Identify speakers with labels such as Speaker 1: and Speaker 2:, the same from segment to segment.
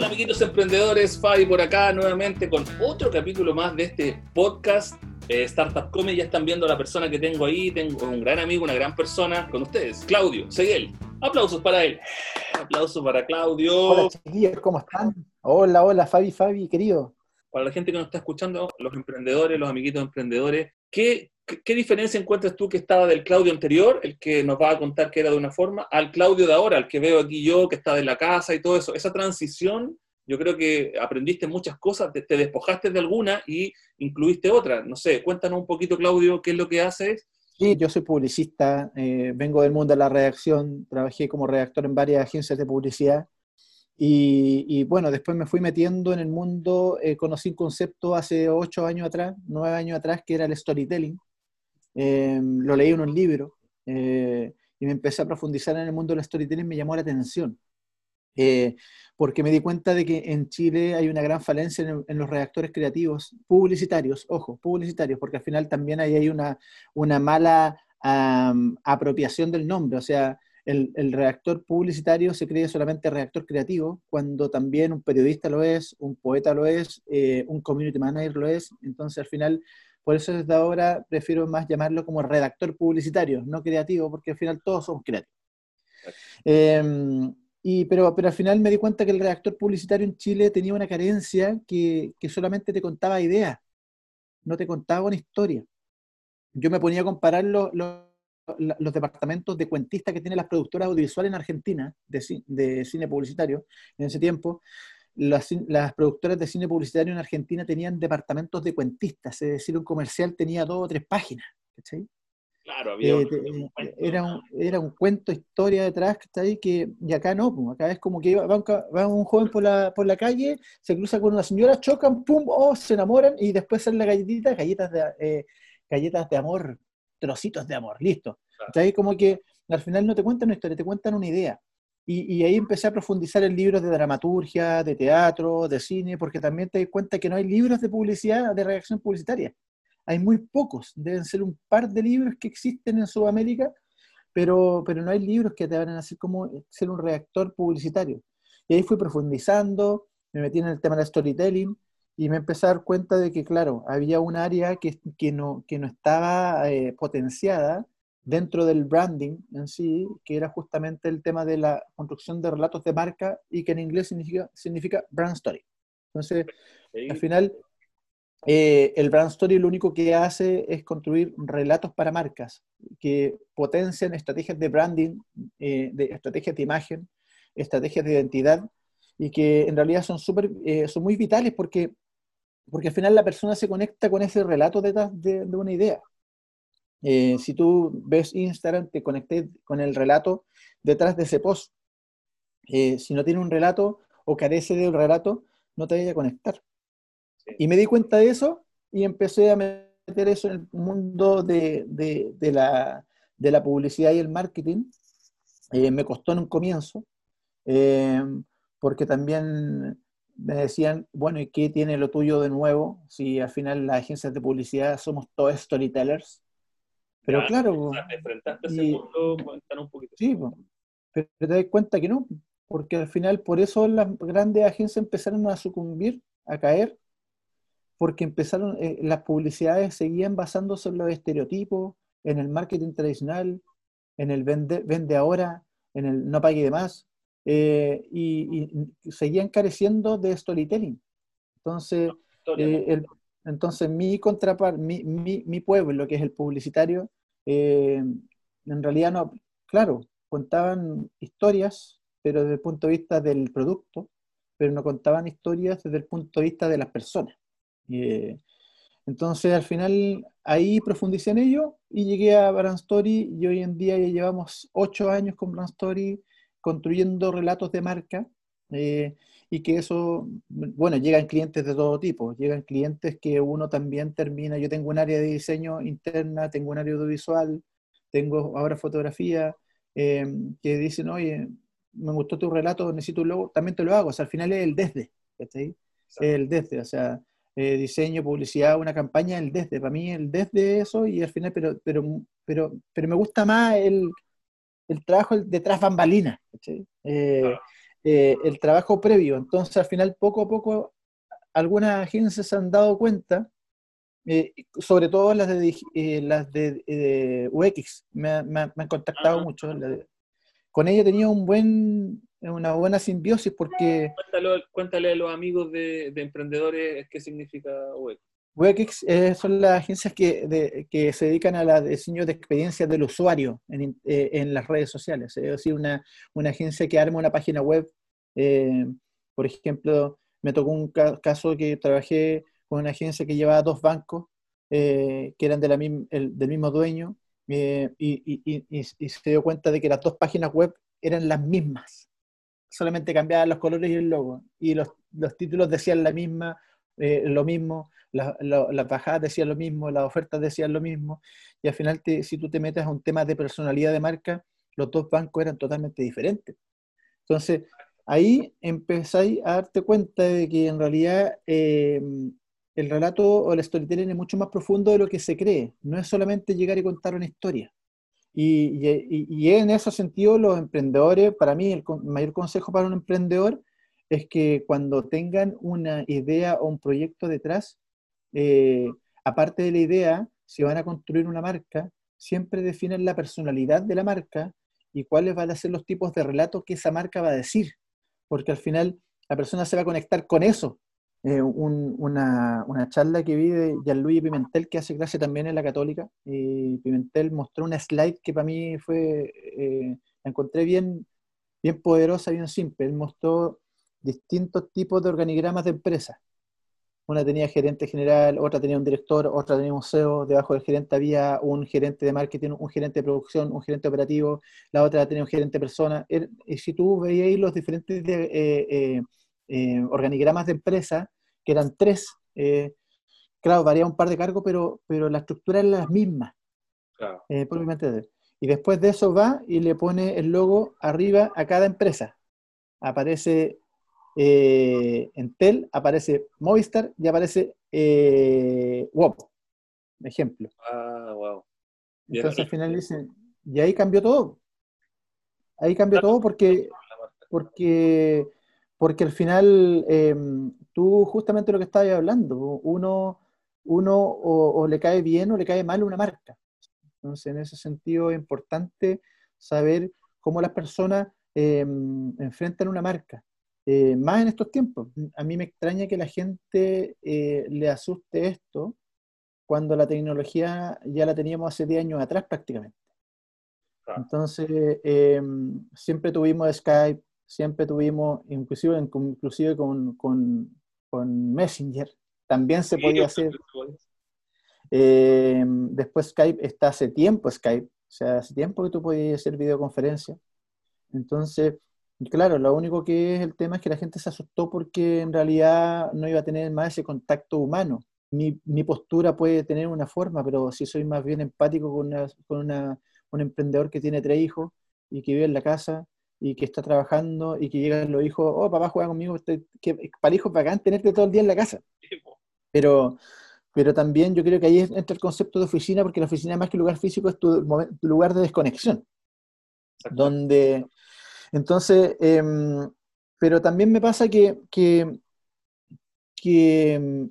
Speaker 1: Hola amiguitos emprendedores, Fabi por acá nuevamente con otro capítulo más de este podcast eh, Startup Come. Ya están viendo a la persona que tengo ahí, tengo un gran amigo, una gran persona con ustedes, Claudio Seguel. Aplausos para él. Aplausos para Claudio.
Speaker 2: Hola chiquillos, ¿cómo están? Hola, hola Fabi, Fabi, querido.
Speaker 1: Para la gente que nos está escuchando, los emprendedores, los amiguitos emprendedores, ¿qué, ¿Qué, diferencia encuentras tú que estaba del Claudio anterior, el que nos va a contar que era de una forma, al Claudio de ahora, al que veo aquí yo, que está de la casa y todo eso? Esa transición, yo creo que aprendiste muchas cosas, te, despojaste de alguna y incluiste otra. No sé, cuéntanos un poquito, Claudio, qué es lo que haces.
Speaker 2: Sí, yo soy publicista, eh, vengo del mundo de la redacción, trabajé como redactor en varias agencias de publicidad. Y, bueno, después me fui metiendo en el mundo, eh, conocí un concepto hace ocho años atrás, nueve años atrás, que era el storytelling Em, lo leí en un libro eh, y me empecé a profundizar en el mundo del storytelling, me llamó la atención. Eh, porque me di cuenta de que en Chile hay una gran falencia en, los redactores creativos publicitarios, ojo, publicitarios, porque al final también ahí hay una, una mala apropiación del nombre, o sea, el, el, redactor publicitario se cree solamente redactor creativo, cuando también un periodista lo es, un poeta lo es, eh, un community manager lo es, entonces al final por eso desde ahora prefiero más llamarlo como redactor publicitario, no creativo, porque al final todos somos creativos. Em, y, pero, pero al final me di cuenta que el redactor publicitario en Chile tenía una carencia que, que solamente te contaba ideas, no te contaba una historia. Yo me ponía a comparar los, los, los departamentos de cuentistas que tienen las productoras audiovisuales en Argentina de, de cine publicitario en ese tiempo las, productoras de cine publicitario en Argentina tenían departamentos de cuentistas, es decir, un comercial tenía dos o tres páginas.
Speaker 1: Claro, había eh,
Speaker 2: eh, era, un, era un cuento, historia detrás, ¿cachai? Que, y acá no, pues, acá es como que va, un joven por la, por la calle, se cruza con una señora, chocan, pum, oh, se enamoran y después salen las galletitas, galletas de, eh, galletas de amor, trocitos de amor, listo. Claro. Como que al final no te cuentan una historia, te cuentan una idea. Y, ahí empecé a profundizar en libros de dramaturgia, de teatro, de cine, porque también te das cuenta que no hay libros de publicidad, de reacción publicitaria. Hay muy pocos, deben ser un par de libros que existen en Sudamérica, pero, pero no hay libros que te van a hacer como ser un reactor publicitario. Y ahí fui profundizando, me metí en el tema del storytelling y me empecé a dar cuenta de que, claro, había un área que, que, no, que no estaba eh, potenciada dentro del branding en sí, que era justamente el tema de la construcción de relatos de marca y que en inglés significa, significa brand story. Entonces, al final, eh, el brand story lo único que hace es construir relatos para marcas que potencian estrategias de branding, eh, de estrategias de imagen, estrategias de identidad y que en realidad son, super, eh, son muy vitales porque, porque al final la persona se conecta con ese relato detrás de, de una idea. Eh, si tú ves Instagram, te conecté con el relato detrás de ese post. Eh, si no tiene un relato o carece de un relato, no te vaya a conectar. Y me di cuenta de eso y empecé a meter eso en el mundo de, de, la, de la, publicidad y el marketing. Eh, me costó en un comienzo, porque también me decían, bueno, ¿y qué tiene lo tuyo de nuevo? Si al final las agencias de publicidad somos todos storytellers. Pero claro, Sí, pero te das cuenta que no, porque al final por eso las grandes agencias empezaron a sucumbir, a caer, porque empezaron, eh, las publicidades seguían basándose en los estereotipos, en el marketing tradicional, en el vende, vende ahora, en el no pague de más, eh, y, seguían careciendo de storytelling. Entonces, eh, el, entonces, mi contraparte, mi, mi, mi, pueblo, que es el publicitario, eh, en realidad no, claro, contaban historias, pero desde el punto de vista del producto, pero no contaban historias desde el punto de vista de las personas. Eh, entonces, al final, ahí profundicé en ello y llegué a Brand Story y hoy en día ya llevamos ocho años con Brand Story construyendo relatos de marca. Eh, y que eso, bueno, llegan clientes de todo tipo, llegan clientes que uno también termina, yo tengo un área de diseño interna, tengo un área audiovisual, tengo ahora fotografía, eh, que dicen, oye, me gustó tu relato, necesito un logo, también te lo hago, o sea, al final es el desde, ¿sí? El desde, o sea, eh, diseño, publicidad, una campaña, el desde, para mí el desde eso y al final, pero, pero, pero, pero me gusta más el, el trabajo detrás bambalina, ¿sí? Eh, eh, el trabajo previo. Entonces, al final, poco a poco, algunas agencias se han dado cuenta, eh, sobre todo las de, eh, las de UX, me, han contactado mucho. con ella tenía un buen, una buena simbiosis porque...
Speaker 1: Cuéntale, a los amigos de, de emprendedores qué significa UX.
Speaker 2: UX eh, son las agencias que, se dedican a la diseño de experiencias del usuario en, eh, las redes sociales. Es decir, una, agencia que arma una página web. Eh, por ejemplo, me tocó un caso que trabajé con una agencia que llevaba dos bancos que eran del mismo dueño y, se dio cuenta de que las dos páginas web eran las mismas. Solamente cambiaban los colores y el logo. Y los títulos decían la misma, lo mismo las la, bajadas decían lo mismo, las ofertas decían lo mismo, y al final si tú te metes a un tema de personalidad de marca, los dos bancos eran totalmente diferentes. Entonces, ahí empezáis a darte cuenta de que en realidad eh, el relato o el storytelling es mucho más profundo de lo que se cree. No es solamente llegar y contar una historia. Y, y en ese sentido, los emprendedores, para mí, el mayor consejo para un emprendedor es que cuando tengan una idea o un proyecto detrás, eh, aparte de la idea, si van a construir una marca, siempre definen la personalidad de la marca y cuáles van a ser los tipos de relatos que esa marca va a decir, porque al final la persona se va a conectar con eso. Eh, una, una, charla que vi de Gianluigi Pimentel, que hace clase también en la Católica, y Pimentel mostró una slide que para mí fue, eh, la encontré bien, bien poderosa, bien simple. Él mostró distintos tipos de organigramas de empresas una tenía gerente general, otra tenía un director, otra tenía un CEO, debajo del gerente había un gerente de marketing, un gerente de producción, un gerente operativo, la otra tenía un gerente de persona. Er, y si tú veías los diferentes eh, eh, eh, organigramas de empresa, que eran tres, claro, varía un par de cargos, pero, pero la estructura es la misma. Claro. Y después de eso va y le pone el logo arriba a cada empresa. Aparece eh, en Tel aparece Movistar y aparece eh, WOP, ejemplo.
Speaker 1: Ah, wow.
Speaker 2: Entonces al final dicen, y ahí cambió todo. Ahí cambió todo porque, porque, porque al final em, tú justamente lo que estabas hablando, uno, uno o, le cae bien o le cae mal una marca. Entonces en ese sentido es importante saber cómo las personas em, enfrentan una marca. Eh, más en estos tiempos. A mí me extraña que la gente eh, le asuste esto cuando la tecnología ya la teníamos hace 10 años atrás prácticamente. Entonces, em, siempre tuvimos Skype, siempre tuvimos, inclusive, inclusive con, con, Messenger, también se podía hacer. Em, después Skype está hace tiempo Skype, o sea, hace tiempo que tú podías hacer videoconferencia. Entonces, Claro, lo único que es el tema es que la gente se asustó porque en realidad no iba a tener más ese contacto humano. Mi, mi postura puede tener una forma, pero si soy más bien empático con, con una, un emprendedor que tiene tres hijos y que vive en la casa y que está trabajando y que llegan los hijos, oh, papá juega conmigo, este, que, para hijos bacán tenerte todo el día en la casa. Pero, pero también yo creo que ahí entra el concepto de oficina, porque la oficina más que lugar físico es tu, tu lugar de desconexión, donde entonces, em, pero también me pasa que, que, em,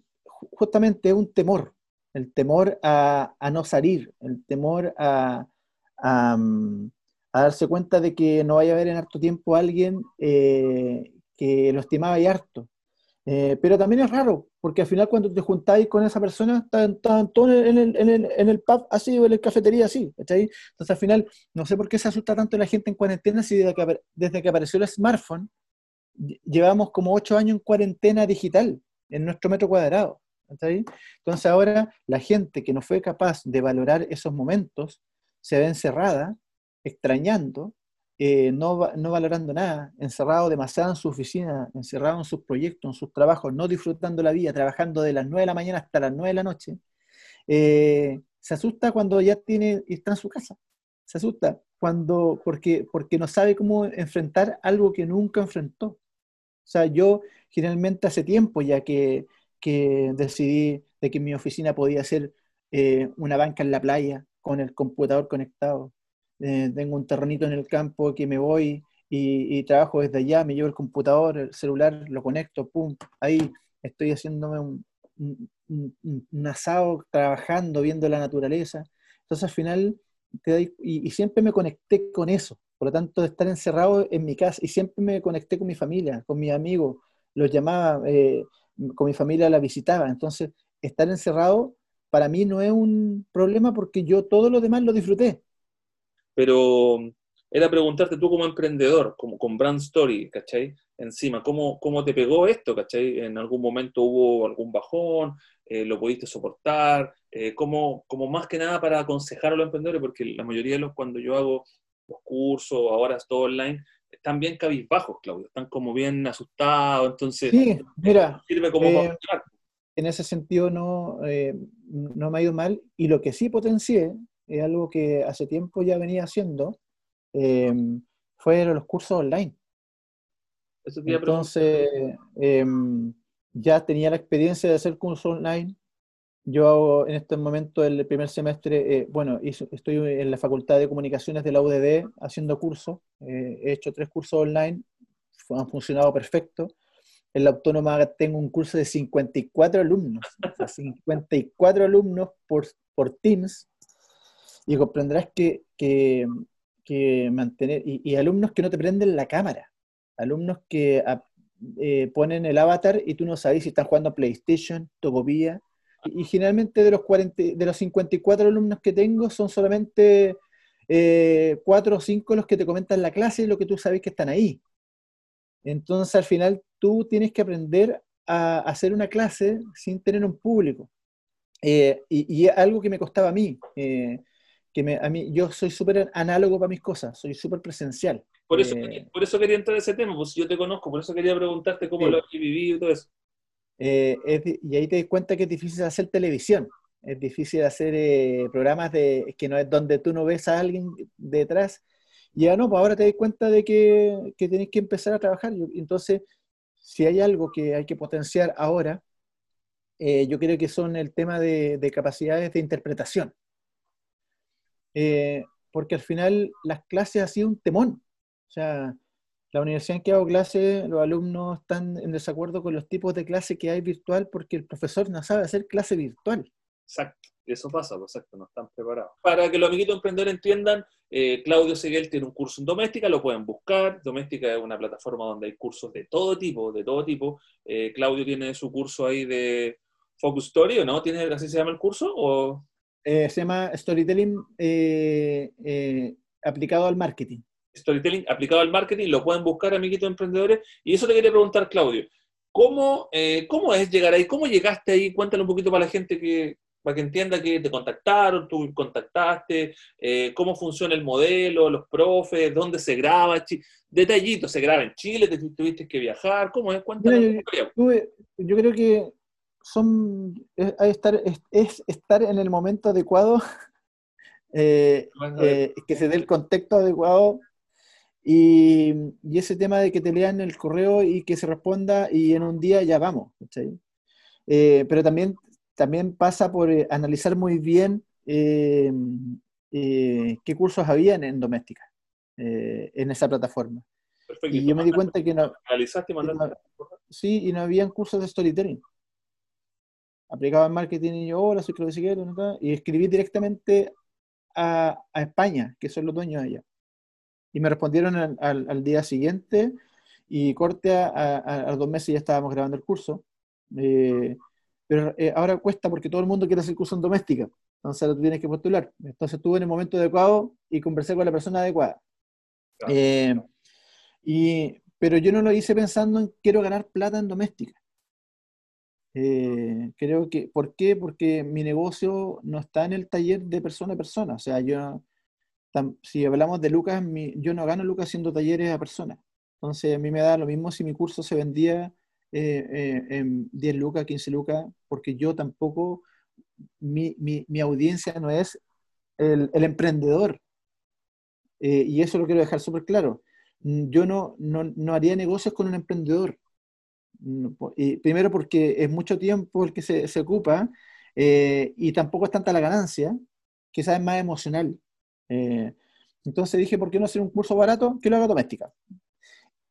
Speaker 2: justamente es un temor, el temor a, no salir, el temor a, mm, a, darse cuenta de que no vaya a haber en harto tiempo alguien eh, que lo estimaba y harto. Eh, pero también es raro, porque al final cuando te juntáis con esa persona, están, todos en el, en, el, en el, pub así o en la cafetería así. Entonces al final, no sé por qué se asusta tanto la gente en cuarentena si desde que, desde que apareció el smartphone, llevamos como ocho años en cuarentena digital en nuestro metro cuadrado. Entonces ahora la gente que no fue capaz de valorar esos momentos se ve encerrada, extrañando, eh, no, no, valorando nada, encerrado demasiado en su oficina, encerrado en sus proyectos, en sus trabajos, no disfrutando la vida, trabajando de las 9 de la mañana hasta las 9 de la noche, eh, se asusta cuando ya tiene, está en su casa. Se asusta cuando, porque, porque no sabe cómo enfrentar algo que nunca enfrentó. O sea, yo generalmente hace tiempo ya que, que decidí de que mi oficina podía ser eh, una banca en la playa con el computador conectado, eh, tengo un terrenito en el campo que me voy y, trabajo desde allá, me llevo el computador, el celular, lo conecto, pum, ahí estoy haciéndome un, asado, trabajando, viendo la naturaleza. Entonces al final, te y, siempre me conecté con eso. Por lo tanto, de estar encerrado en mi casa, y siempre me conecté con mi familia, con mis amigos, los llamaba, eh, con mi familia la visitaba. Entonces, estar encerrado para mí no es un problema porque yo todo lo demás lo disfruté.
Speaker 1: Pero era preguntarte tú como emprendedor, como con Brand Story, ¿cachai? Encima, ¿cómo, cómo te pegó esto, ¿cachai? ¿En algún momento hubo algún bajón? Eh, ¿Lo pudiste soportar? Eh, ¿cómo, como más que nada para aconsejar a los emprendedores? Porque la mayoría de los, cuando yo hago los cursos, ahora es todo online, están bien cabizbajos, Claudio, están como bien asustados, entonces
Speaker 2: sí, mira,
Speaker 1: sirve como
Speaker 2: eh, En ese sentido no, no me ha ido mal, y lo que sí potencié, es algo que hace tiempo ya venía haciendo, eh, fueron los cursos online. Entonces, em, ya tenía la experiencia de hacer cursos online. Yo en este momento, el primer semestre, eh, bueno, estoy en la Facultad de Comunicaciones de la UDD haciendo cursos. Eh, he hecho tres cursos online, han funcionado perfecto. En la Autónoma tengo un curso de 54 alumnos, 54 alumnos por, por Teams. Y comprenderás que, que mantener, y, alumnos que no te prenden la cámara, alumnos que ah, eh, ponen el avatar y tú no sabes si están jugando a PlayStation, Topopía, y, y, generalmente de los, 40, de los 54 alumnos que tengo son solamente eh, 4 o 5 los que te comentan la clase y lo que tú sabes que están ahí. Entonces al final tú tienes que aprender a hacer una clase sin tener un público. Eh, y, y, algo que me costaba a mí. Eh, que a mí, yo soy súper análogo para mis cosas, soy súper presencial.
Speaker 1: Por eso, eh, por eso quería entrar a ese tema, pues yo te conozco, por eso quería preguntarte cómo lo has vivido y todo eso.
Speaker 2: Eh, y ahí te das cuenta que es difícil hacer televisión, es difícil hacer eh, programas de, que no es donde tú no ves a alguien detrás. Y ya no, pues ahora te das cuenta de que, que tenés que empezar a trabajar. Entonces, si hay algo que hay que potenciar ahora, yo creo que son el tema de, de capacidades de interpretación. Eh, porque al final las clases han sido un temón. O sea, la universidad en que hago clases, los alumnos están en desacuerdo con los tipos de clase que hay virtual porque el profesor no sabe hacer clase virtual.
Speaker 1: Exacto, eso pasa, pues, exacto, no están preparados. Para que los amiguitos emprendedores entiendan, eh, Claudio Seguel tiene un curso en Doméstica, lo pueden buscar. Doméstica es una plataforma donde hay cursos de todo tipo, de todo tipo. Eh, Claudio tiene su curso ahí de Focus Story, ¿o no? ¿Tiene, así se llama el curso? ¿O
Speaker 2: eh, se llama Storytelling eh, eh, aplicado al marketing.
Speaker 1: Storytelling aplicado al marketing, lo pueden buscar, amiguitos emprendedores. Y eso te quería preguntar, Claudio. ¿Cómo, ¿Cómo es llegar ahí? ¿Cómo llegaste ahí? Cuéntale un poquito para la gente que, para que entienda que te contactaron, tú contactaste, cómo funciona el modelo, los profes, dónde se graba, detallitos, se graba en Chile, te tuviste que viajar, ¿cómo es? Cuéntale.
Speaker 2: yo, creo que son, es, estar, es, estar en el momento adecuado, eh, eh, que se dé el contexto adecuado y, ese tema de que te lean el correo y que se responda y en un día ya vamos. Eh, pero también, también pasa por analizar muy bien qué cursos habían en doméstica, en esa plataforma. Y yo me di cuenta que no, sí, y no habían cursos de storytelling aplicaba en marketing y yo, hola, soy Claudio y escribí directamente a, a, España, que son los dueños de allá. Y me respondieron al, al, día siguiente y corte a, a, dos meses ya estábamos grabando el curso. Eh, pero eh, ahora cuesta porque todo el mundo quiere hacer curso en doméstica, entonces lo tienes que postular. Entonces estuve en el momento adecuado y conversé con la persona adecuada. Eh, y, pero yo no lo hice pensando en quiero ganar plata en doméstica. Eh, creo que, ¿por qué? Porque mi negocio no está en el taller de persona a persona. O sea, yo, si hablamos de Lucas, yo no gano Lucas haciendo talleres a personas. Entonces, a mí me da lo mismo si mi curso se vendía eh, eh, en 10 lucas, 15 lucas, porque yo tampoco, mi, mi, audiencia no es el, emprendedor. y eso lo quiero dejar súper claro. Yo no, no, no haría negocios con un emprendedor y primero porque es mucho tiempo el que se, se ocupa eh, y tampoco es tanta la ganancia, quizás es más emocional. Eh, Entonces dije, ¿por qué no hacer un curso barato que lo haga doméstica?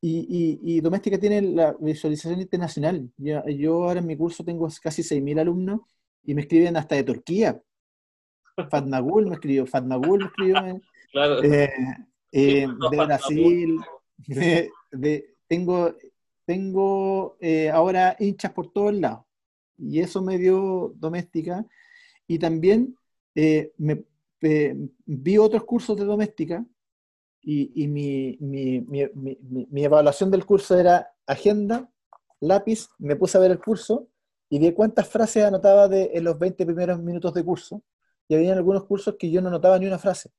Speaker 2: Y, doméstica tiene la visualización internacional. Yo, yo ahora en mi curso tengo casi 6.000 alumnos y me escriben hasta de Turquía. Fatmagul me escribió, Fatmagul me escribió. Claro. Eh, eh, de Brasil. De, tengo tengo eh, ahora hinchas por todos lados. Y eso me dio doméstica. Y también me, vi otros cursos de doméstica y, mi, evaluación del curso era agenda, lápiz, me puse a ver el curso y vi cuántas frases anotaba en los 20 primeros minutos de curso. Y había algunos cursos que yo no anotaba ni una frase.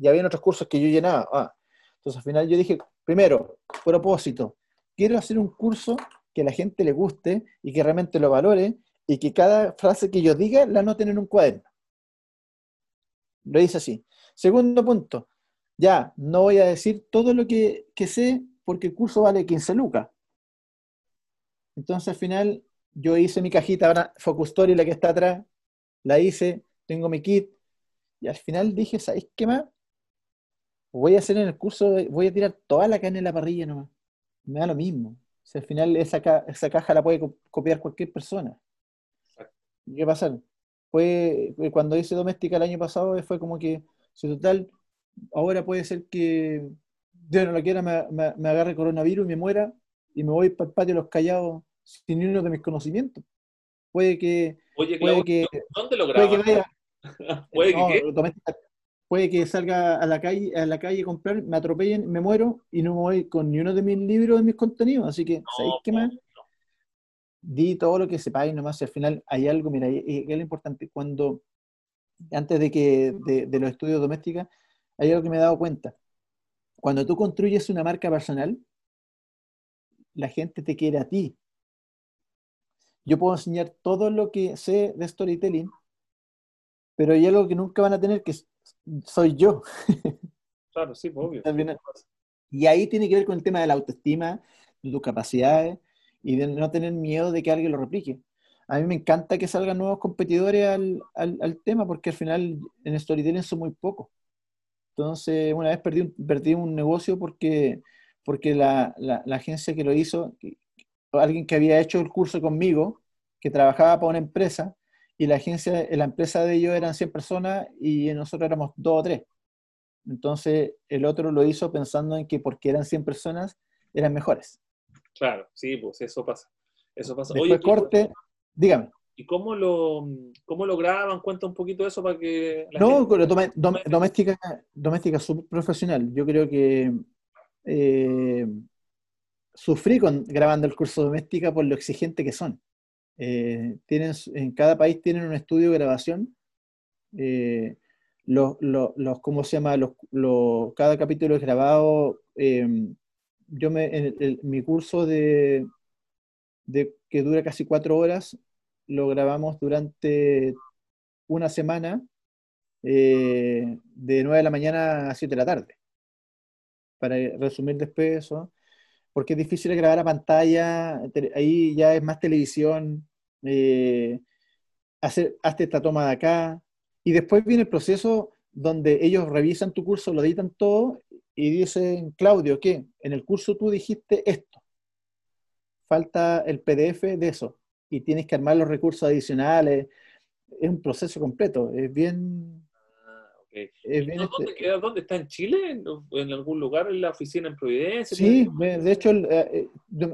Speaker 2: Y había otros cursos que yo llenaba. Ah. Entonces al final yo dije, primero, propósito, quiero hacer un curso que a la gente le guste y que realmente lo valore y que cada frase que yo diga la anoten en un cuaderno. Lo hice así. Segundo punto, ya, no voy a decir todo lo que, sé porque el curso vale 15 lucas. Entonces al final yo hice mi cajita, ahora Focus Story, la que está atrás, la hice, tengo mi kit, y al final dije, ¿sabéis qué más? Voy a hacer en el curso, voy a tirar toda la carne en la parrilla nomás. Me da lo mismo. al final esa, esa caja la puede copiar cualquier persona. ¿Qué pasa? Fue, cuando hice doméstica el año pasado, fue como que, si total, ahora puede ser que Dios no lo quiera, me, agarre coronavirus y me muera y me voy para el patio de los callados sin uno de mis conocimientos. Puede que.
Speaker 1: Oye, puede que, ¿dónde lo grabas? Puede que,
Speaker 2: ¿Puede, que puede que salga a la calle a la calle a comprar, me atropellen, me muero y no me voy con ni uno de mis libros, de mis contenidos. Así que, ¿sabéis qué más? Di todo lo que sepáis nomás. Y al final hay algo, mira, es lo importante. Cuando, antes de que de, de los estudios domésticos, hay algo que me he dado cuenta. Cuando tú construyes una marca personal, la gente te quiere a ti. Yo puedo enseñar todo lo que sé de storytelling, pero hay algo que nunca van a tener que soy yo.
Speaker 1: Claro, sí, pues, obvio.
Speaker 2: Y ahí tiene que ver con el tema de la autoestima, de tus capacidades y de no tener miedo de que alguien lo replique. A mí me encanta que salgan nuevos competidores al, al tema porque al final en storytelling son muy pocos. Entonces, una vez perdí un, perdí un negocio porque, porque la, agencia que lo hizo, alguien que había hecho el curso conmigo, que trabajaba para una empresa, y la agencia, la empresa de ellos eran 100 personas y nosotros éramos dos o tres. Entonces, el otro lo hizo pensando en que porque eran 100 personas, eran mejores.
Speaker 1: Claro, sí, pues eso pasa. Eso pasa.
Speaker 2: Después corte, dígame.
Speaker 1: ¿Y cómo lo, cómo lo graban? Cuenta un poquito eso para que...
Speaker 2: no, doméstica, doméstica profesional. Yo creo que eh, sufrí con, grabando el curso doméstica por lo exigente que son. Eh, tienen, en cada país tienen un estudio de grabación. Eh, los, los, ¿cómo se llama? Los, cada capítulo es grabado. yo me, en mi curso de, de, que dura casi cuatro horas, lo grabamos durante una semana eh, de 9 de la mañana a 7 de la tarde. Para resumir después eso, porque es difícil grabar a pantalla, ahí ya es más televisión, eh, hacer, hazte esta toma de acá, y después viene el proceso donde ellos revisan tu curso, lo editan todo y dicen, Claudio, ¿qué? En el curso tú dijiste esto. Falta el PDF de eso y tienes que armar los recursos adicionales. Es un proceso completo, es bien...
Speaker 1: ¿Dónde, este ¿Dónde está? ¿En Chile? ¿En algún lugar? ¿En la oficina en Providencia?
Speaker 2: Sí, de hecho, eh, eh,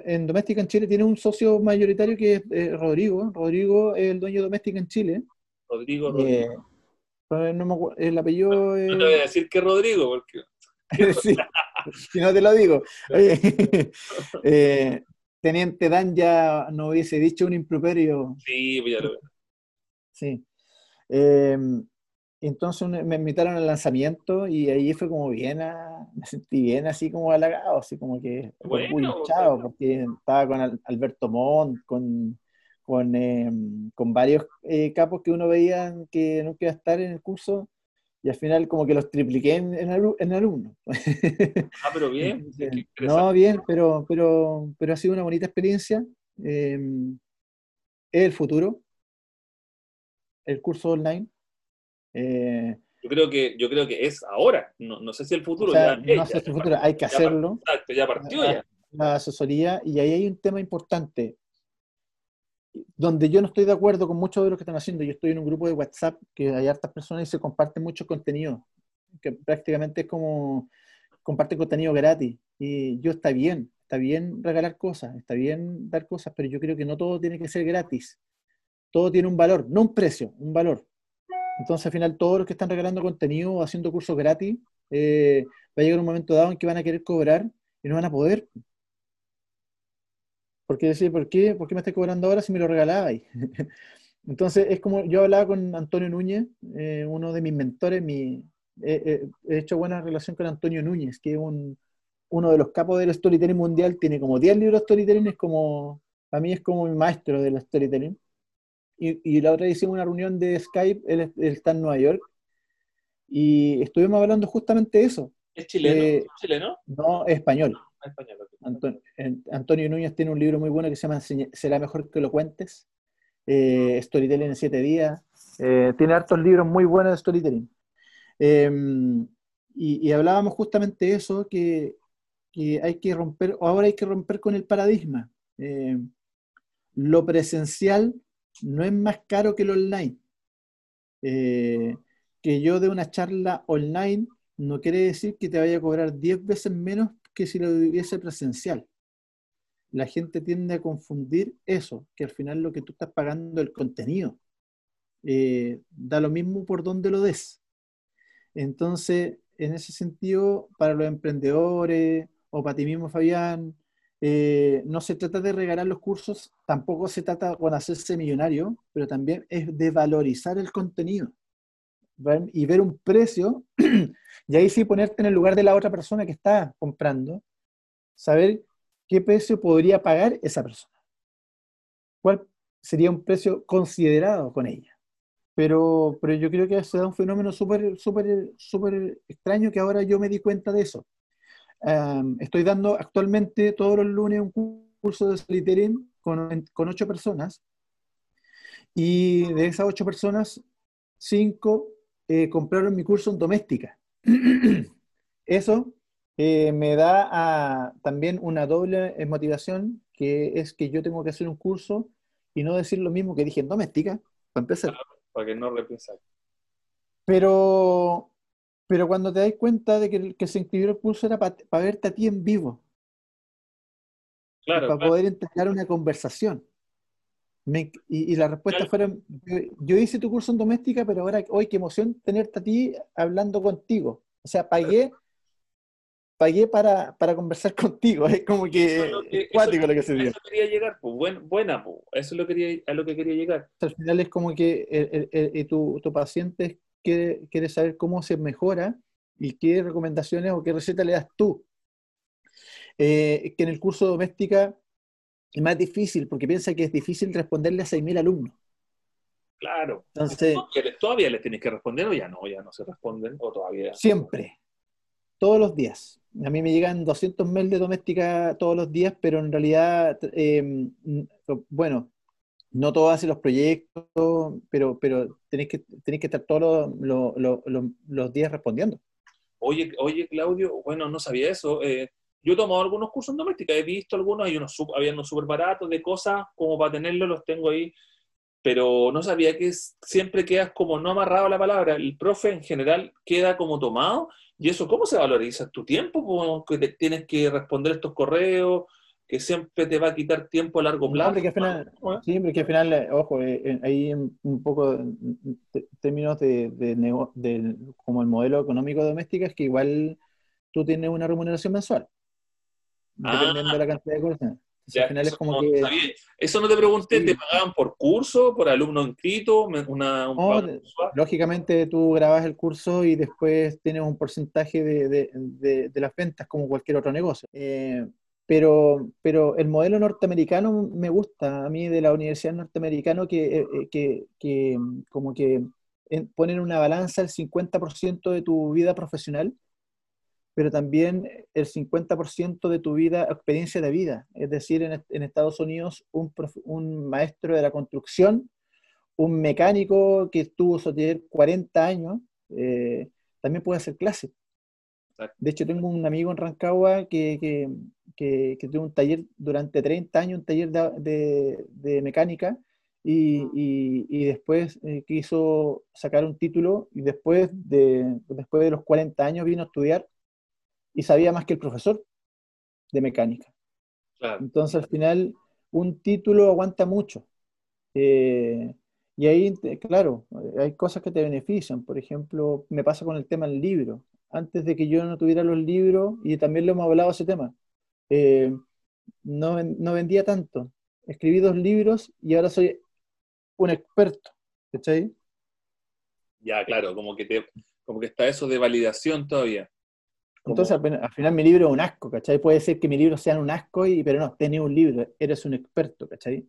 Speaker 2: en Doméstica en Chile tiene un socio mayoritario que es eh, Rodrigo. Rodrigo es el dueño de Doméstica en Chile.
Speaker 1: Rodrigo, Rodrigo.
Speaker 2: el apellido.
Speaker 1: No, te voy a decir que Rodrigo, porque.
Speaker 2: sí, si no te lo digo. Teniente Dan ya no hubiese dicho un improperio.
Speaker 1: Sí, pues ya lo
Speaker 2: Sí. Em, entonces me invitaron al lanzamiento y ahí fue como bien, me sentí bien así como halagado, así como que muy hinchado, porque estaba con Alberto Montt, con, con, em, con varios eh, capos que uno veía que no quería estar en el curso y al final como que los tripliqué en, en, alumnos.
Speaker 1: Ah, pero bien.
Speaker 2: no, bien, pero, pero, pero ha sido una bonita experiencia. Eh, es el futuro, el curso online. Eh,
Speaker 1: Yo creo que, yo creo que es ahora, no, no sé si el futuro.
Speaker 2: O sea,
Speaker 1: ya,
Speaker 2: no sé si el futuro, hay que hacerlo.
Speaker 1: Exacto, ya partió
Speaker 2: la,
Speaker 1: ya.
Speaker 2: la asesoría, y ahí hay un tema importante, donde yo no estoy de acuerdo con muchos de lo que están haciendo. Yo estoy en un grupo de WhatsApp que hay hartas personas y se comparte mucho contenido, que prácticamente es como comparte contenido gratis. Y yo está bien, está bien regalar cosas, está bien dar cosas, pero yo creo que no todo tiene que ser gratis. Todo tiene un valor, no un precio, un valor. Entonces, al final, todos los que están regalando contenido haciendo cursos gratis, eh, va a llegar un momento dado en que van a querer cobrar y no van a poder. Porque decir, ¿por qué, ¿por qué me estás cobrando ahora si me lo regalabais? Entonces, es como yo hablaba con Antonio Núñez, eh, uno de mis mentores, mi, eh, he hecho buena relación con Antonio Núñez, que es un, uno de los capos del storytelling mundial, tiene como 10 libros de storytelling, es como, a mí es como mi maestro del storytelling. Y, y la otra hicimos una reunión de Skype, él, él, está en Nueva York, y estuvimos hablando justamente de eso.
Speaker 1: ¿Es chileno? Eh, ¿Chileno?
Speaker 2: No, es español.
Speaker 1: Ah, español okay.
Speaker 2: Antonio, Antonio, Núñez tiene un libro muy bueno que se llama Será mejor que lo cuentes, eh, Storytelling en siete días. Eh, tiene hartos libros muy buenos de storytelling. Eh, y, y, hablábamos justamente de eso, que, que, hay que romper, o ahora hay que romper con el paradigma. Eh, lo presencial no es más caro que lo online. Eh, que yo de una charla online no quiere decir que te vaya a cobrar 10 veces menos que si lo hubiese presencial. La gente tiende a confundir eso, que al final lo que tú estás pagando el contenido. Eh, da lo mismo por donde lo des. Entonces, en ese sentido, para los emprendedores o para ti mismo, Fabián, eh, no se trata de regalar los cursos, tampoco se trata de hacerse millonario, pero también es de valorizar el contenido y ver un precio, y ahí sí ponerte en el lugar de la otra persona que está comprando, saber qué precio podría pagar esa persona, cuál sería un precio considerado con ella. Pero, pero yo creo que se da un fenómeno súper extraño que ahora yo me di cuenta de eso. Um, estoy dando actualmente todos los lunes un curso de storytelling con, con ocho personas y de esas ocho personas, cinco eh, compraron mi curso en doméstica. Eso eh, me da a, también una doble eh, motivación, que es que yo tengo que hacer un curso y no decir lo mismo que dije en doméstica, para empezar.
Speaker 1: Para que no repensar.
Speaker 2: Pero, pero cuando te das cuenta de que el que se inscribió el curso era para pa verte a ti en vivo.
Speaker 1: Claro,
Speaker 2: para
Speaker 1: claro.
Speaker 2: poder entablar una conversación. Me, y, y, la respuesta claro. fueron, yo, yo, hice tu curso en doméstica, pero ahora, hoy qué emoción tenerte a ti hablando contigo. O sea, pagué, pagué para, para conversar contigo. Es como que,
Speaker 1: es lo que-
Speaker 2: es cuático
Speaker 1: eso-
Speaker 2: lo que se dio.
Speaker 1: eso quería llegar, pues, buen- buena, pues. Eso es lo que quería, a lo que quería llegar.
Speaker 2: Al final es como que el, el- el- el- tu, tu paciente quiere, quiere saber cómo se mejora y qué recomendaciones o qué receta le das tú. Eh, que en el curso de doméstica es más difícil, porque piensa que es difícil responderle a 6.000 alumnos.
Speaker 1: Claro.
Speaker 2: Entonces,
Speaker 1: Todavía, todavía les tienes que responder o ya no, ya no se responden, o todavía.
Speaker 2: siempre, todos los días. A mí me llegan 200 mails de doméstica todos los días, pero en realidad, eh, bueno, no todos hacen los proyectos, pero, pero tenéis que, tenéis que estar todos los, los, los, los días respondiendo.
Speaker 1: Oye, oye, Claudio, bueno, no sabía eso. eh, yo he tomado algunos cursos en doméstica, he visto algunos, hay unos, había unos súper baratos de cosas como para tenerlos, los tengo ahí, pero no sabía que siempre quedas como no amarrado la palabra. El profe en general queda como tomado, y eso, ¿cómo se valoriza tu tiempo? Como que tienes que responder estos correos, que siempre te va a quitar tiempo a largo plazo.
Speaker 2: porque al final,
Speaker 1: ¿no?
Speaker 2: sí, porque al final, eh, ojo, eh, eh, hay un poco en términos de, de, nego- de- como el modelo económico de doméstica, es que igual tú tienes una remuneración mensual,
Speaker 1: Ah.
Speaker 2: dependiendo de la cantidad de cosas. Entonces,
Speaker 1: Ya,
Speaker 2: al final es
Speaker 1: eso
Speaker 2: como
Speaker 1: no
Speaker 2: que...
Speaker 1: sabía. Eso no te pregunté,
Speaker 2: Sí.
Speaker 1: ¿te pagaban por curso, por alumno inscrito? Una, un
Speaker 2: No? Lógicamente tú grabas el curso y después tienes un porcentaje de, de- de- de las ventas como cualquier otro negocio. Eh, pero, pero el modelo norteamericano me gusta, a mí de la universidad norteamericana que, eh, eh, que, que, mm, como que en- ponen una balanza el 50% de tu vida profesional, pero también el 50% de tu vida, experiencia de vida. Es decir, en, est- en Estados Unidos un, maestro de la construcción un mecánico que estuvo sostener 40 años eh, también puede hacer clase. De hecho, tengo un amigo en Rancagua que, que, que, tuvo un taller durante 30 años, un taller de, de, mecánica, y, y, y después eh, quiso sacar un título, y después de, después de los 40 años vino a estudiar y sabía más que el profesor de mecánica. Entonces, al final, un título aguanta mucho. Eh, y ahí, claro, hay cosas que te benefician. Por ejemplo, me pasa con el tema del libro. Antes de que yo no tuviera los libros, y también lo hemos hablado ese tema, eh, no, no, vendía tanto. Escribí dos libros y ahora soy un experto. ¿Cachai?
Speaker 1: Ya, claro, como que, te, como que está eso de validación todavía.
Speaker 2: Entonces, al, final mi libro es un asco, ¿cachai? Puede ser que mi libro sea un asco, y, pero no, tenés un libro, eres un experto, ¿cachai?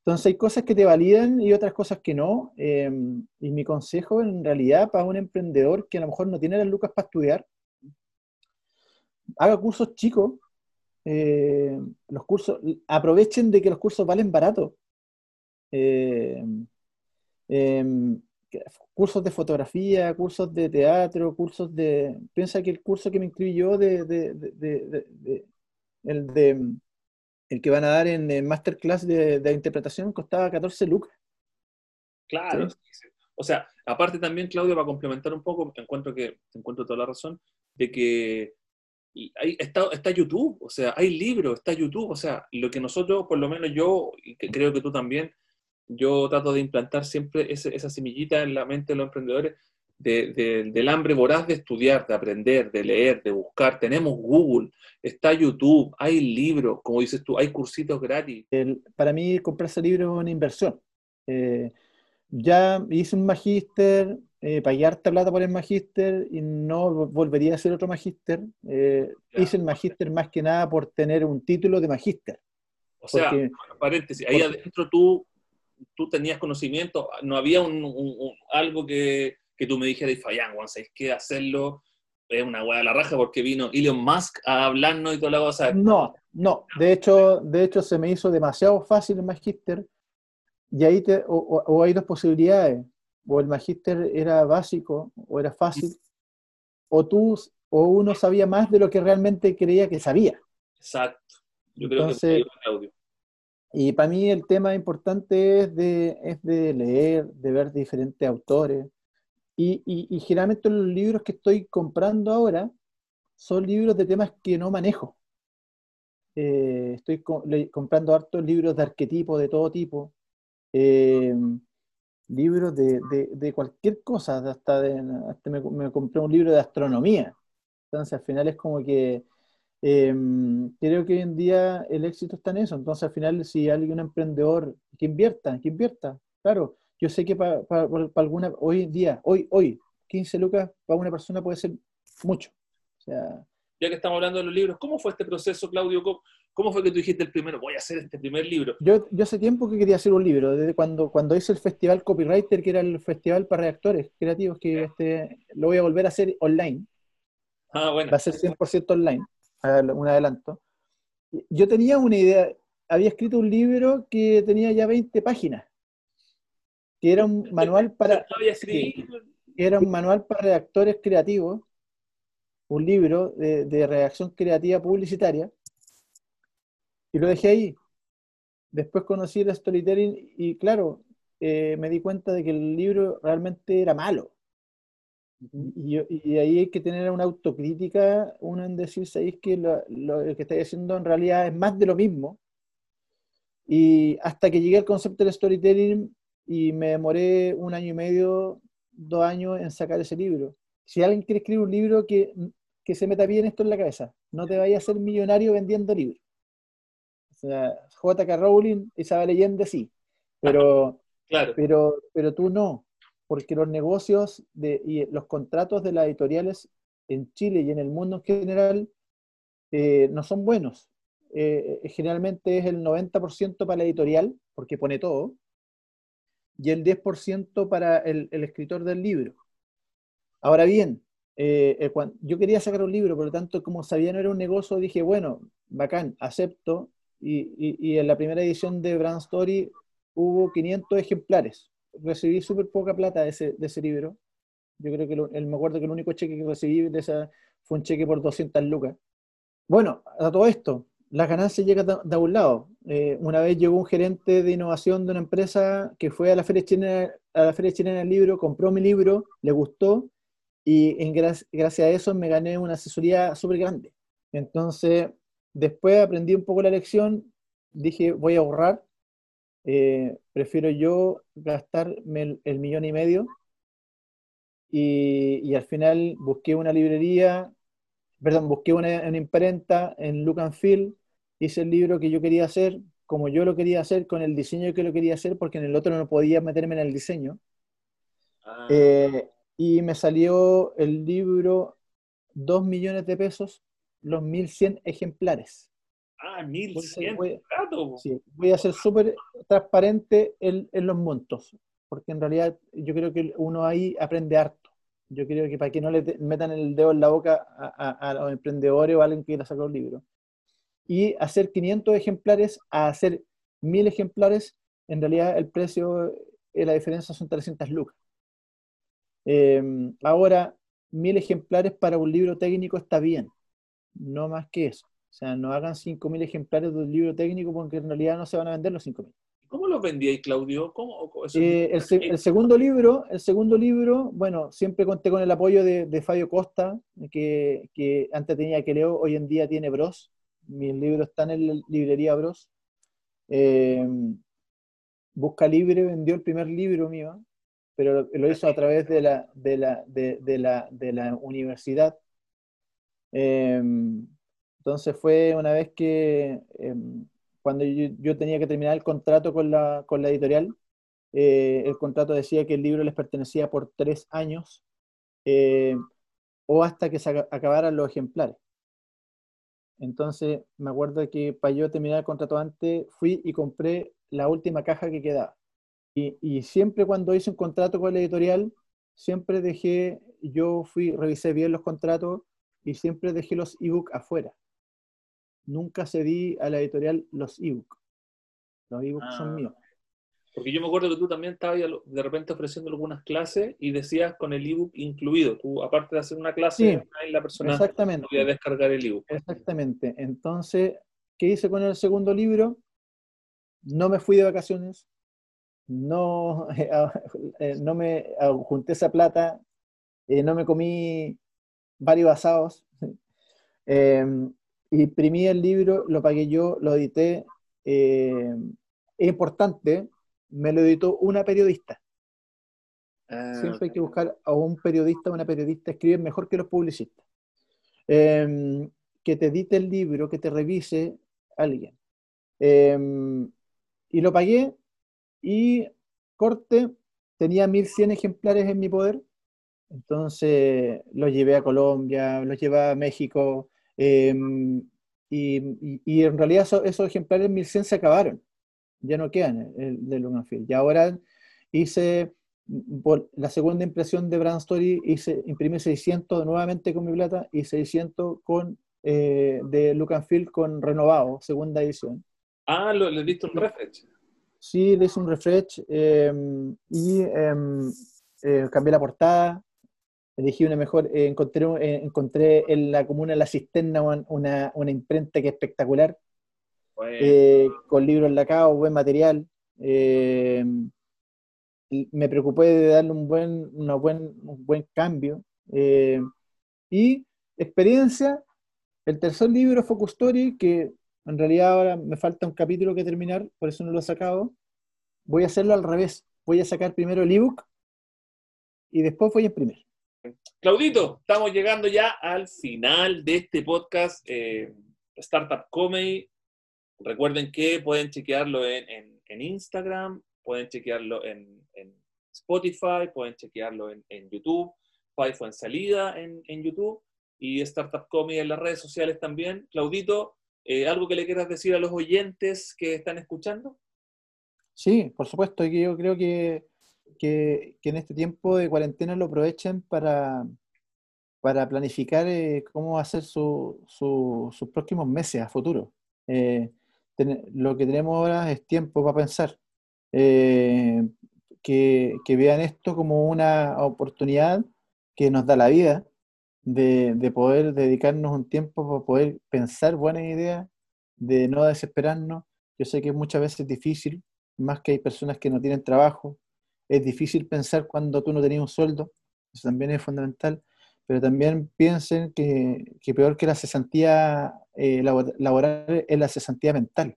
Speaker 2: Entonces hay cosas que te validan y otras cosas que no. Em, y mi consejo en realidad para un emprendedor que a lo mejor no tiene las lucas para estudiar, haga cursos chicos. Eh, los cursos, aprovechen de que los cursos valen barato. Eh, em, cursos de fotografía, cursos de teatro, cursos de... Piensa que el curso que me inscribí yo de, el de el que van a dar en masterclass de, interpretación costaba 14 lucas.
Speaker 1: Claro. O sea, aparte también, Claudio, para complementar un poco, encuentro que encuentro toda la razón, de que hay, está, está YouTube, o sea, hay libros, está YouTube, o sea, lo que nosotros, por lo menos yo, y que creo que tú también, yo trato de implantar siempre esa semillita en la mente de los emprendedores del hambre voraz de estudiar, de aprender, de leer, de buscar. Tenemos Google, está YouTube, hay libros, como dices tú, hay cursitos gratis.
Speaker 2: para mí, comprarse libros es una inversión. Eh, ya hice un magíster, eh, pagué harta plata por el magíster y no volvería a hacer otro magíster. Eh, hice el magíster más que nada por tener un título de magíster.
Speaker 1: O sea, paréntesis, ahí adentro tú tú tenías conocimiento, no había un, algo que, que, tú me dijeras, Fayán, ¿sabes qué? Hacerlo es una hueá de la raja porque vino Elon Musk a hablarnos y toda la cosa.
Speaker 2: No, no, de hecho, de hecho se me hizo demasiado fácil el Magister y ahí te, o, hay dos posibilidades, o el Magister era básico o era fácil, o tú o uno sabía más de lo que realmente creía que sabía.
Speaker 1: Exacto. Yo creo que audio.
Speaker 2: Y para mí el tema importante es de, es de leer, de ver diferentes autores. Y, y, generalmente los libros que estoy comprando ahora son libros de temas que no manejo. Eh, estoy comprando hartos libros de arquetipo de todo tipo, eh, libros de, de, cualquier cosa, hasta, de, hasta me, me, compré un libro de astronomía. Entonces al final es como que Em, creo que hoy en día el éxito está en eso. Entonces, al final, si hay un emprendedor que invierta, que invierta, claro, yo sé que para, alguna, hoy en día, hoy, hoy, 15 lucas para una persona puede ser mucho. O sea,
Speaker 1: ya que estamos hablando de los libros, ¿cómo fue este proceso, Claudio? ¿Cómo, fue que tú dijiste el primero, voy a hacer este primer libro?
Speaker 2: Yo, yo hace tiempo que quería hacer un libro, desde cuando, cuando hice el festival Copywriter, que era el festival para reactores creativos, que este, lo voy a volver a hacer online.
Speaker 1: Ah, bueno.
Speaker 2: Va a ser 100% online un adelanto. Yo tenía una idea, había escrito un libro que tenía ya 20 páginas, que era un manual para, era un manual para redactores creativos, un libro de, de redacción creativa publicitaria, y lo dejé ahí. Después conocí el storytelling y claro, eh, me di cuenta de que el libro realmente era malo. Y, ahí hay que tener una autocrítica, uno en decir, ¿sabéis que lo, que estáis haciendo en realidad es más de lo mismo? Y hasta que llegué al concepto del storytelling y me demoré un año y medio, dos años en sacar ese libro. Si alguien quiere escribir un libro que, que se meta bien esto en la cabeza, no te vayas a ser millonario vendiendo libros. O sea, J.K. Rowling, esa leyenda sí, pero,
Speaker 1: claro.
Speaker 2: pero, pero tú no porque los negocios de, y los contratos de las editoriales en Chile y en el mundo en general eh, no son buenos. Eh, eh, generalmente es el 90% para la editorial, porque pone todo, y el 10% para el, escritor del libro. Ahora bien, yo quería sacar un libro, por lo tanto, como sabía no era un negocio, dije, bueno, bacán, acepto, y, en la primera edición de Brand Story hubo 500 ejemplares recibí súper poca plata de ese, de libro. Yo creo que el, me acuerdo que el único cheque que recibí de esa fue un cheque por 200 lucas. Bueno, a todo esto, las ganancias llegan de, un lado. Eh, una vez llegó un gerente de innovación de una empresa que fue a la Feria Chilena, a la Feria Chilena del Libro, compró mi libro, le gustó y en gracias a eso me gané una asesoría súper grande. Entonces, después aprendí un poco la lección, dije, voy a ahorrar, eh, prefiero yo gastarme el, millón y medio y, al final busqué una librería, perdón, busqué una, imprenta en Look and Feel, hice el libro que yo quería hacer, como yo lo quería hacer, con el diseño que lo quería hacer, porque en el otro no podía meterme en el diseño. Ah. Eh, y me salió el libro 2 millones de pesos, los 1100 ejemplares.
Speaker 1: Ah, 1100.
Speaker 2: Voy, sí, voy a ser súper transparente en, los montos, porque en realidad yo creo que uno ahí aprende harto. Yo creo que para que no le metan el dedo en la boca a, los emprendedores o a alguien que quiera sacar un libro. Y hacer 500 ejemplares a hacer 1000 ejemplares, en realidad el precio, eh, la diferencia son 300 lucas. Em, ahora, mil ejemplares para un libro técnico está bien, no más que eso. O sea, no hagan 5.000 ejemplares de un libro técnico porque en realidad no se van a vender los 5.000.
Speaker 1: ¿Cómo los vendíais, Claudio? ¿Cómo,
Speaker 2: eh, el, segundo libro, el segundo libro, bueno, siempre conté con el apoyo de, Fabio Costa, que, que, antes tenía que leo, hoy en día tiene Bros. Mis libros están en la librería Bros. Em, Busca Libre vendió el primer libro mío, pero lo, hizo a través de la, de la, de, la, de la universidad. Em, entonces fue una vez que, em, cuando yo, tenía que terminar el contrato con la, con la editorial, eh, el contrato decía que el libro les pertenecía por tres años eh, o hasta que se acabaran los ejemplares. Entonces, me acuerdo que para yo terminar el contrato antes, fui y compré la última caja que quedaba. Y, siempre cuando hice un contrato con la editorial, siempre dejé, yo fui, revisé bien los contratos y siempre dejé los ebook afuera. Nunca cedí a la editorial los ebook. Los ebooks son ah. míos.
Speaker 1: Porque yo me acuerdo que tú también estabas de repente ofreciendo algunas clases y decías con el ebook incluido. Tú, aparte de hacer una clase, la persona
Speaker 2: exactamente.
Speaker 1: podía descargar el ebook.
Speaker 2: Exactamente. Entonces, ¿qué hice con el segundo libro? No me fui de vacaciones, no, eh, no me junté esa plata, eh, no me comí varios asados, em, imprimí el libro, lo pagué yo, lo edité. Eh, es importante, me lo editó una periodista. Ah, Siempre hay que buscar a un periodista o una periodista, escriben mejor que los publicistas. Em, que te edite el libro, que te revise alguien. Em, y lo pagué y corte, tenía 1100 ejemplares en mi poder, entonces los llevé a Colombia, los llevé a México, em, y, en realidad esos, ejemplares 1100 se acabaron, ya no quedan de Lungenfield. Y ahora hice la segunda impresión de Brand Story, hice, imprimí 600 nuevamente con mi plata y 600 con, eh, de Look con renovado, segunda edición.
Speaker 1: Ah, lo, le visto un refresh.
Speaker 2: Sí, le hice un refresh em, y em, eh, cambié la portada, elegí una mejor, eh, encontré, eh, encontré en la comuna La Cisterna una, una imprenta que es espectacular, con libros lacados, buen material. Em, me preocupé de darle un buen, una buen, un buen cambio. y experiencia, el tercer libro, Focus Story, que en realidad ahora me falta un capítulo que terminar, por eso no lo he sacado. Voy a hacerlo al revés. Voy a sacar primero el ebook y después voy a imprimir.
Speaker 1: Claudito, estamos llegando ya al final de este podcast eh, Startup Comedy. Recuerden que pueden chequearlo en, Instagram, pueden chequearlo en, Spotify, pueden chequearlo en, YouTube. Five en salida en, YouTube y Startup Comedy en las redes sociales también. Claudito, eh, ¿Algo que le quieras decir a los oyentes que están escuchando?
Speaker 2: Sí, por supuesto. Yo creo que, que, en este tiempo de cuarentena lo aprovechen para, para planificar eh, cómo va a ser su, sus próximos meses a futuro. Eh, lo que tenemos ahora es tiempo para pensar. que, que, vean esto como una oportunidad que nos da la vida, de, de poder dedicarnos un tiempo para poder pensar buenas ideas, de no desesperarnos. Yo sé que muchas veces es difícil, más que hay personas que no tienen trabajo, es difícil pensar cuando tú no tenías un sueldo, eso también es fundamental, pero también piensen que, que peor que la cesantía eh, laboral la cesantía mental.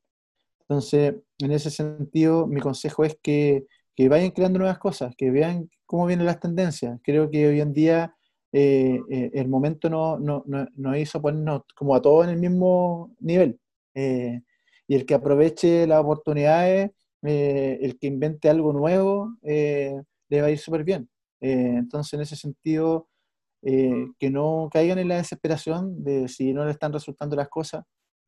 Speaker 2: Entonces, en ese sentido, mi consejo es que, que vayan creando nuevas cosas, que vean cómo vienen las tendencias. Creo que hoy en día eh, eh, el momento no, no, no, no, hizo ponernos como a todos en el mismo nivel. y el que aproveche las oportunidades eh, el que invente algo nuevo eh, le va a ir súper bien. Eh, entonces, en ese sentido, que no caigan en la desesperación de si no le están resultando las cosas,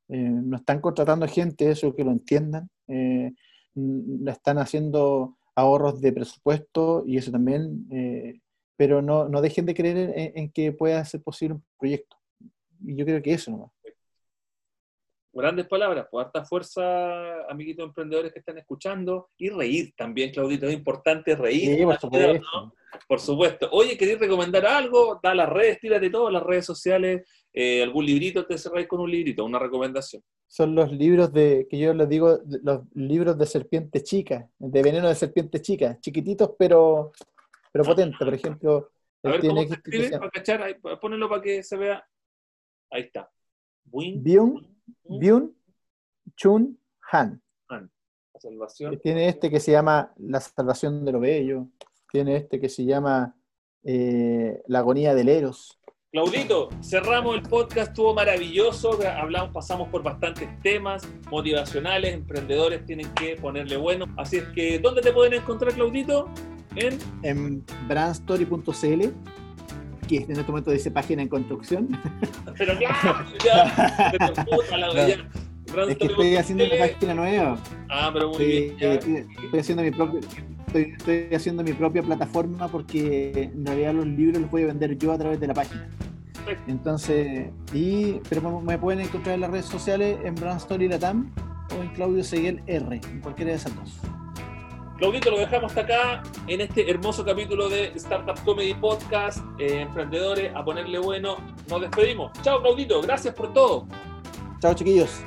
Speaker 2: no están contratando gente, eso que lo entiendan, no están haciendo ahorros de presupuesto y eso también, pero no, no, dejen de creer en, en, que pueda ser posible un proyecto. Y yo creo que eso nomás
Speaker 1: grandes palabras, pues harta fuerza, amiguitos emprendedores que están escuchando, y reír también, Claudito, es importante reír.
Speaker 2: Sí, por supuesto.
Speaker 1: Por supuesto. Oye, ¿queréis recomendar algo? Da las redes, tírate todo, las redes sociales, eh, algún librito, te cerráis con un librito, una recomendación.
Speaker 2: Son los libros de, que yo les digo, los libros de serpiente chica, de veneno de serpiente chica, chiquititos pero, pero potentes, por ejemplo.
Speaker 1: A ver, ¿cómo se escribe? Para cachar, ponelo para que se vea. Ahí está.
Speaker 2: Byung Byun Chun Han. Tiene este que se llama La salvación de lo bello. Tiene este que se llama eh, La agonía del Eros.
Speaker 1: Claudito, cerramos el podcast, estuvo maravilloso, hablamos, pasamos por bastantes temas motivacionales, emprendedores tienen que ponerle bueno. Así es que, ¿dónde te pueden encontrar, Claudito?
Speaker 2: En, en brandstory.cl que en este momento dice página en construcción.
Speaker 1: Pero ya, ya,
Speaker 2: Es que estoy haciendo una página nueva.
Speaker 1: Ah, pero muy bien.
Speaker 2: Estoy, haciendo mi propio, estoy, haciendo mi propia plataforma porque en realidad los libros los voy a vender yo a través de la página. Entonces, y, pero me pueden encontrar en las redes sociales en Brand Story Latam o en Claudio Seguel R, en cualquiera de esas dos.
Speaker 1: Claudito, lo dejamos hasta acá en este hermoso capítulo de Startup Comedy Podcast. Eh, emprendedores, a ponerle bueno. Nos despedimos. Chao, Claudito. Gracias por todo.
Speaker 2: Chao, chiquillos.